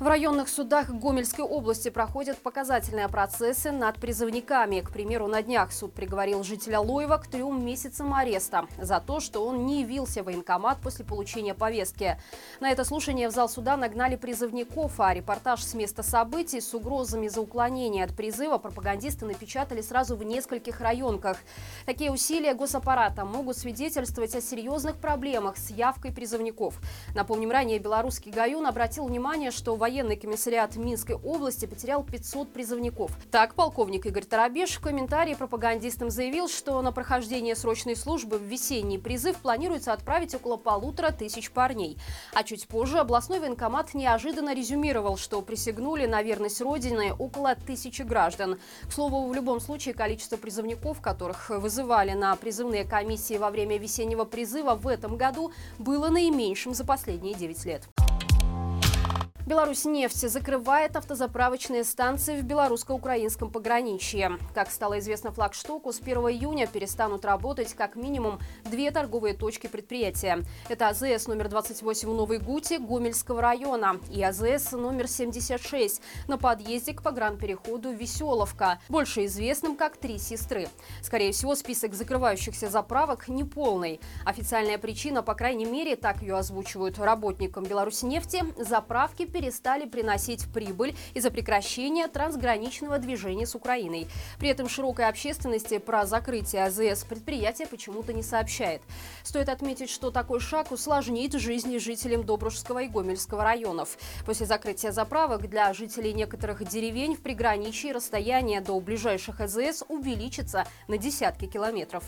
В районных судах Гомельской области проходят показательные процессы над призывниками. К примеру, на днях суд приговорил жителя Лоева к трем месяцам ареста за то, что он не явился в военкомат после получения повестки. На это слушание в зал суда нагнали призывников, а репортаж с места событий с угрозами за уклонение от призыва пропагандисты напечатали сразу в нескольких районках. Такие усилия госаппарата могут свидетельствовать о серьезных проблемах с явкой призывников. Напомним, ранее белорусский Гаюн обратил внимание, что военный комиссариат Минской области потерял 500 призывников. Так, полковник Игорь Тарабеш в комментарии пропагандистам заявил, что на прохождение срочной службы в весенний призыв планируется отправить около полутора тысяч парней. А чуть позже областной военкомат неожиданно резюмировал, что присягнули на верность Родине около тысячи граждан. К слову, в любом случае количество призывников, которых вызывали на призывные комиссии во время весеннего призыва в этом году, было наименьшим за последние 9 лет. Беларусь нефть закрывает автозаправочные станции в белорусско-украинском пограничье. Как стало известно флагштоку, с 1 июня перестанут работать как минимум две торговые точки предприятия. Это АЗС номер 28 в Новой Гуте Гомельского района и АЗС номер 76 на подъезде к погранпереходу Веселовка, больше известным как «Три сестры». Скорее всего, список закрывающихся заправок неполный. Официальная причина, по крайней мере, так ее озвучивают работникам Беларусьнефти, заправки перестали приносить прибыль из-за прекращения трансграничного движения с Украиной. При этом широкой общественности про закрытие АЗС предприятие почему-то не сообщает. Стоит отметить, что такой шаг усложнит жизнь жителям Добружского и Гомельского районов. После закрытия заправок для жителей некоторых деревень в приграничье расстояние до ближайших АЗС увеличится на десятки километров.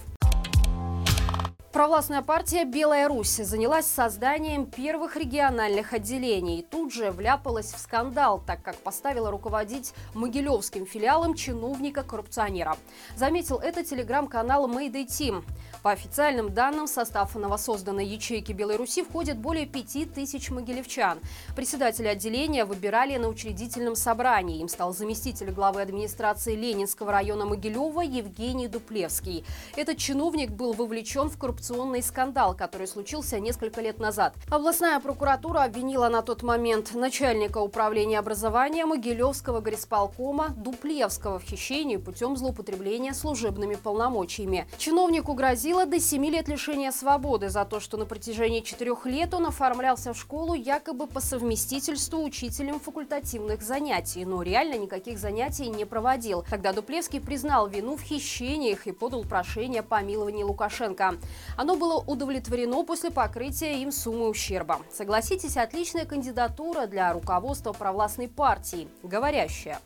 Провластная партия «Белая Русь» занялась созданием первых региональных отделений. Тут же вляпалась в скандал, так как поставила руководить Могилевским филиалом чиновника-коррупционера. Заметил это телеграм-канал Mayday Team. По официальным данным, в состав новосозданной ячейки «Белой Руси» входит более пяти тысяч могилевчан. Председателя отделения выбирали на учредительном собрании. Им стал заместитель главы администрации Ленинского района Могилева Евгений Дуплевский. Этот чиновник был вовлечен в коррупционную коррупционный скандал, который случился несколько лет назад. Областная прокуратура обвинила на тот момент начальника управления образования Могилевского горисполкома Дуплевского в хищении путем злоупотребления служебными полномочиями. Чиновнику грозило до 7 лет лишения свободы за то, что на протяжении четырех лет он оформлялся в школу якобы по совместительству учителем факультативных занятий, но реально никаких занятий не проводил. Тогда Дуплевский признал вину в хищениях и подал прошение о помиловании Лукашенко. Оно было удовлетворено после покрытия им суммы ущерба. Согласитесь, отличная кандидатура для руководства провластной партии. Говорящая.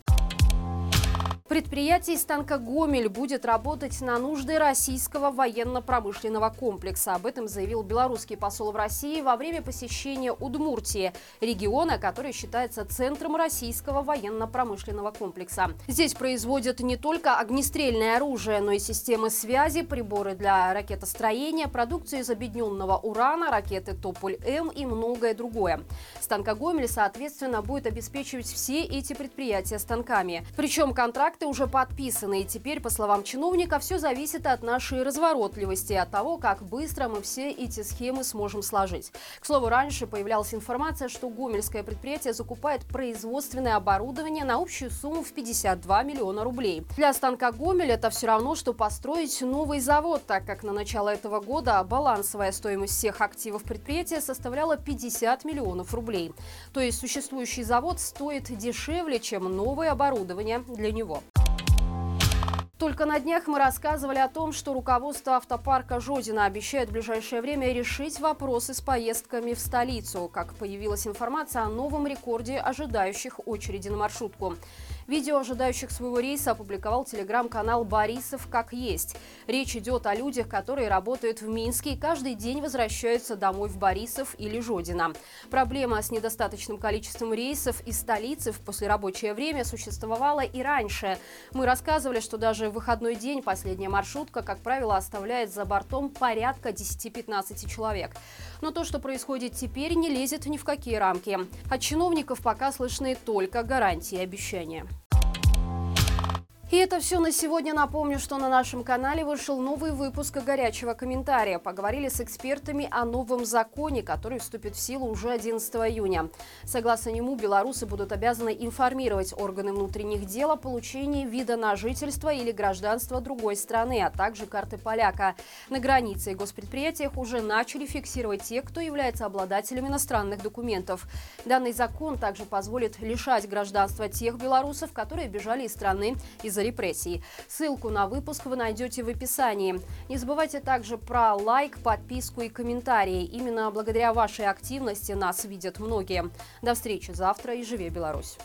Предприятие из «Гомель» будет работать на нужды российского военно-промышленного комплекса. Об этом заявил белорусский посол в России во время посещения Удмуртии, региона, который считается центром российского военно-промышленного комплекса. Здесь производят не только огнестрельное оружие, но и системы связи, приборы для ракетостроения, продукцию из объединенного урана, ракеты «Тополь-М» и многое другое. Станка «Гомель», соответственно, будет обеспечивать все эти предприятия станками. Причем контракт Контракты уже подписаны, и теперь, по словам чиновника, все зависит от нашей разворотливости, от того, как быстро мы все эти схемы сможем сложить. К слову, раньше появлялась информация, что Гомельское предприятие закупает производственное оборудование на общую сумму в 52 миллиона рублей. Для станка Гомель это все равно, что построить новый завод, так как на начало этого года балансовая стоимость всех активов предприятия составляла 50 миллионов рублей. То есть существующий завод стоит дешевле, чем новое оборудование для него. Только на днях мы рассказывали о том, что руководство автопарка «Жодина» обещает в ближайшее время решить вопросы с поездками в столицу, как появилась информация о новом рекорде ожидающих очереди на маршрутку. Видео ожидающих своего рейса опубликовал телеграм-канал «Борисов как есть». Речь идет о людях, которые работают в Минске и каждый день возвращаются домой в Борисов или Жодино. Проблема с недостаточным количеством рейсов из столицы в послерабочее время существовала и раньше. Мы рассказывали, что даже в выходной день последняя маршрутка, как правило, оставляет за бортом порядка 10-15 человек. Но то, что происходит теперь, не лезет ни в какие рамки. От чиновников пока слышны только гарантии и обещания. И это все на сегодня. Напомню, что на нашем канале вышел новый выпуск горячего комментария. Поговорили с экспертами о новом законе, который вступит в силу уже 11 июня. Согласно нему, белорусы будут обязаны информировать органы внутренних дел о получении вида на жительство или гражданство другой страны, а также карты поляка. На границе и госпредприятиях уже начали фиксировать тех, кто является обладателем иностранных документов. Данный закон также позволит лишать гражданства тех белорусов, которые бежали из страны из-за из-за репрессий. Ссылку на выпуск вы найдете в описании. Не забывайте также про лайк, подписку и комментарии. Именно благодаря вашей активности нас видят многие. До встречи завтра и живи Беларусь!